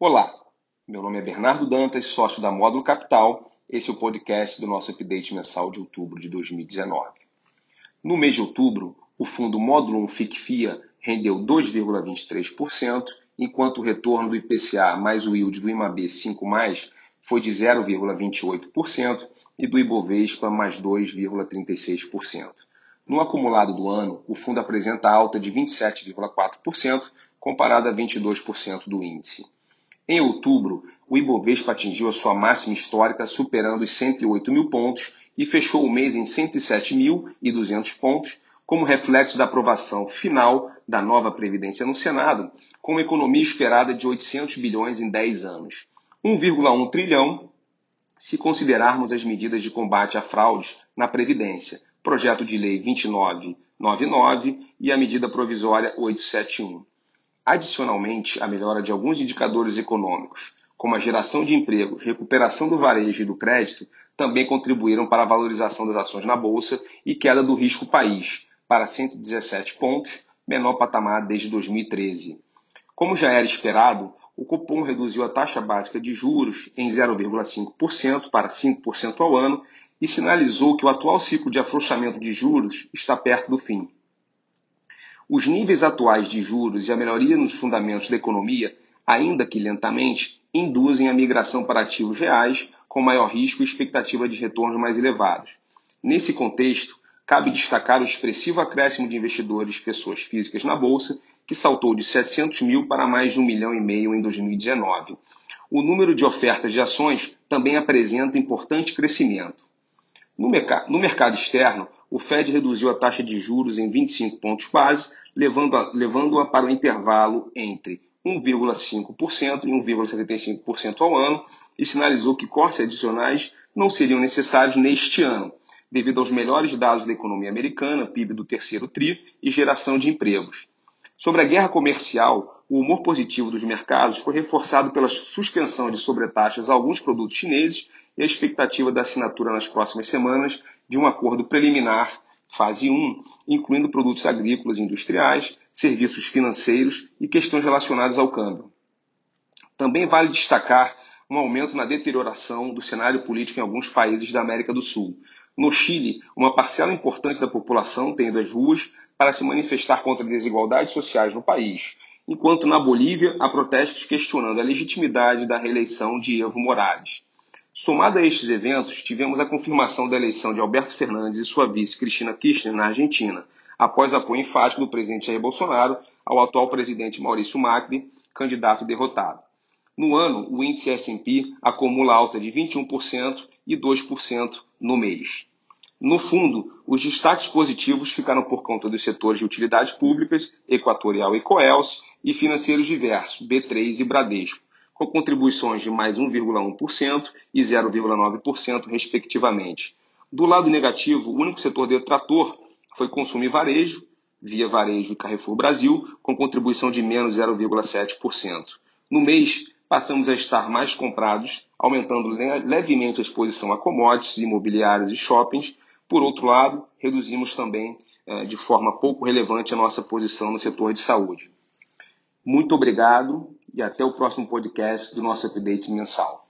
Olá, meu nome é Bernardo Dantas, sócio da Módulo Capital. Esse é o podcast do nosso update mensal de outubro de 2019. No mês de outubro, o fundo Módulo 1 FICFIA rendeu 2,23%, enquanto o retorno do IPCA mais o yield do IMAB 5+, foi de 0,28% e do Ibovespa mais 2,36%. No acumulado do ano, o fundo apresenta alta de 27,4%, comparado a 22% do índice. Em outubro, o Ibovespa atingiu a sua máxima histórica, superando os 108 mil pontos e fechou o mês em 107.200 pontos, como reflexo da aprovação final da nova Previdência no Senado, com uma economia esperada de 800 bilhões em 10 anos. 1,1 trilhão se considerarmos as medidas de combate a fraudes na Previdência, projeto de lei 2999 e a medida provisória 871. Adicionalmente, a melhora de alguns indicadores econômicos, como a geração de empregos, recuperação do varejo e do crédito, também contribuíram para a valorização das ações na bolsa e queda do risco país para 117 pontos, menor patamar desde 2013. Como já era esperado, o cupom reduziu a taxa básica de juros em 0,5% para 5% ao ano e sinalizou que o atual ciclo de afrouxamento de juros está perto do fim. Os níveis atuais de juros e a melhoria nos fundamentos da economia, ainda que lentamente, induzem a migração para ativos reais com maior risco e expectativa de retornos mais elevados. Nesse contexto, cabe destacar o expressivo acréscimo de investidores pessoas físicas na Bolsa, que saltou de 700 mil para mais de um milhão e meio em 2019. O número de ofertas de ações também apresenta importante crescimento. No mercado externo, o Fed reduziu a taxa de juros em 25 pontos base, levando-a levando para o intervalo entre 1,5% e 1,75% ao ano e sinalizou que cortes adicionais não seriam necessários neste ano, devido aos melhores dados da economia americana, PIB do terceiro TRI e geração de empregos. Sobre a guerra comercial, o humor positivo dos mercados foi reforçado pela suspensão de sobretaxas a alguns produtos chineses e a expectativa da assinatura nas próximas semanas de um acordo preliminar, fase 1, incluindo produtos agrícolas e industriais, serviços financeiros e questões relacionadas ao câmbio. Também vale destacar um aumento na deterioração do cenário político em alguns países da América do Sul. No Chile, uma parcela importante da população tem ido às ruas para se manifestar contra desigualdades sociais no país, enquanto na Bolívia há protestos questionando a legitimidade da reeleição de Evo Morales. Somado a estes eventos, tivemos a confirmação da eleição de Alberto Fernandes e sua vice Cristina Kirchner na Argentina, após apoio enfático do presidente Jair Bolsonaro ao atual presidente Maurício Macri, candidato derrotado. No ano, o índice S&P acumula alta de 21% e 2% no mês. No fundo, os destaques positivos ficaram por conta dos setores de utilidades públicas, Equatorial e Coelce, e financeiros diversos, B3 e Bradesco, com contribuições de mais 1,1% e 0,9%, respectivamente. Do lado negativo, o único setor detrator foi consumo e varejo, via Varejo e Carrefour Brasil, com contribuição de menos 0,7%. No mês, passamos a estar mais comprados, aumentando levemente a exposição a commodities, imobiliários e shoppings. Por outro lado, reduzimos também eh, de forma pouco relevante a nossa posição no setor de saúde. Muito obrigado e até o próximo podcast do nosso update mensal.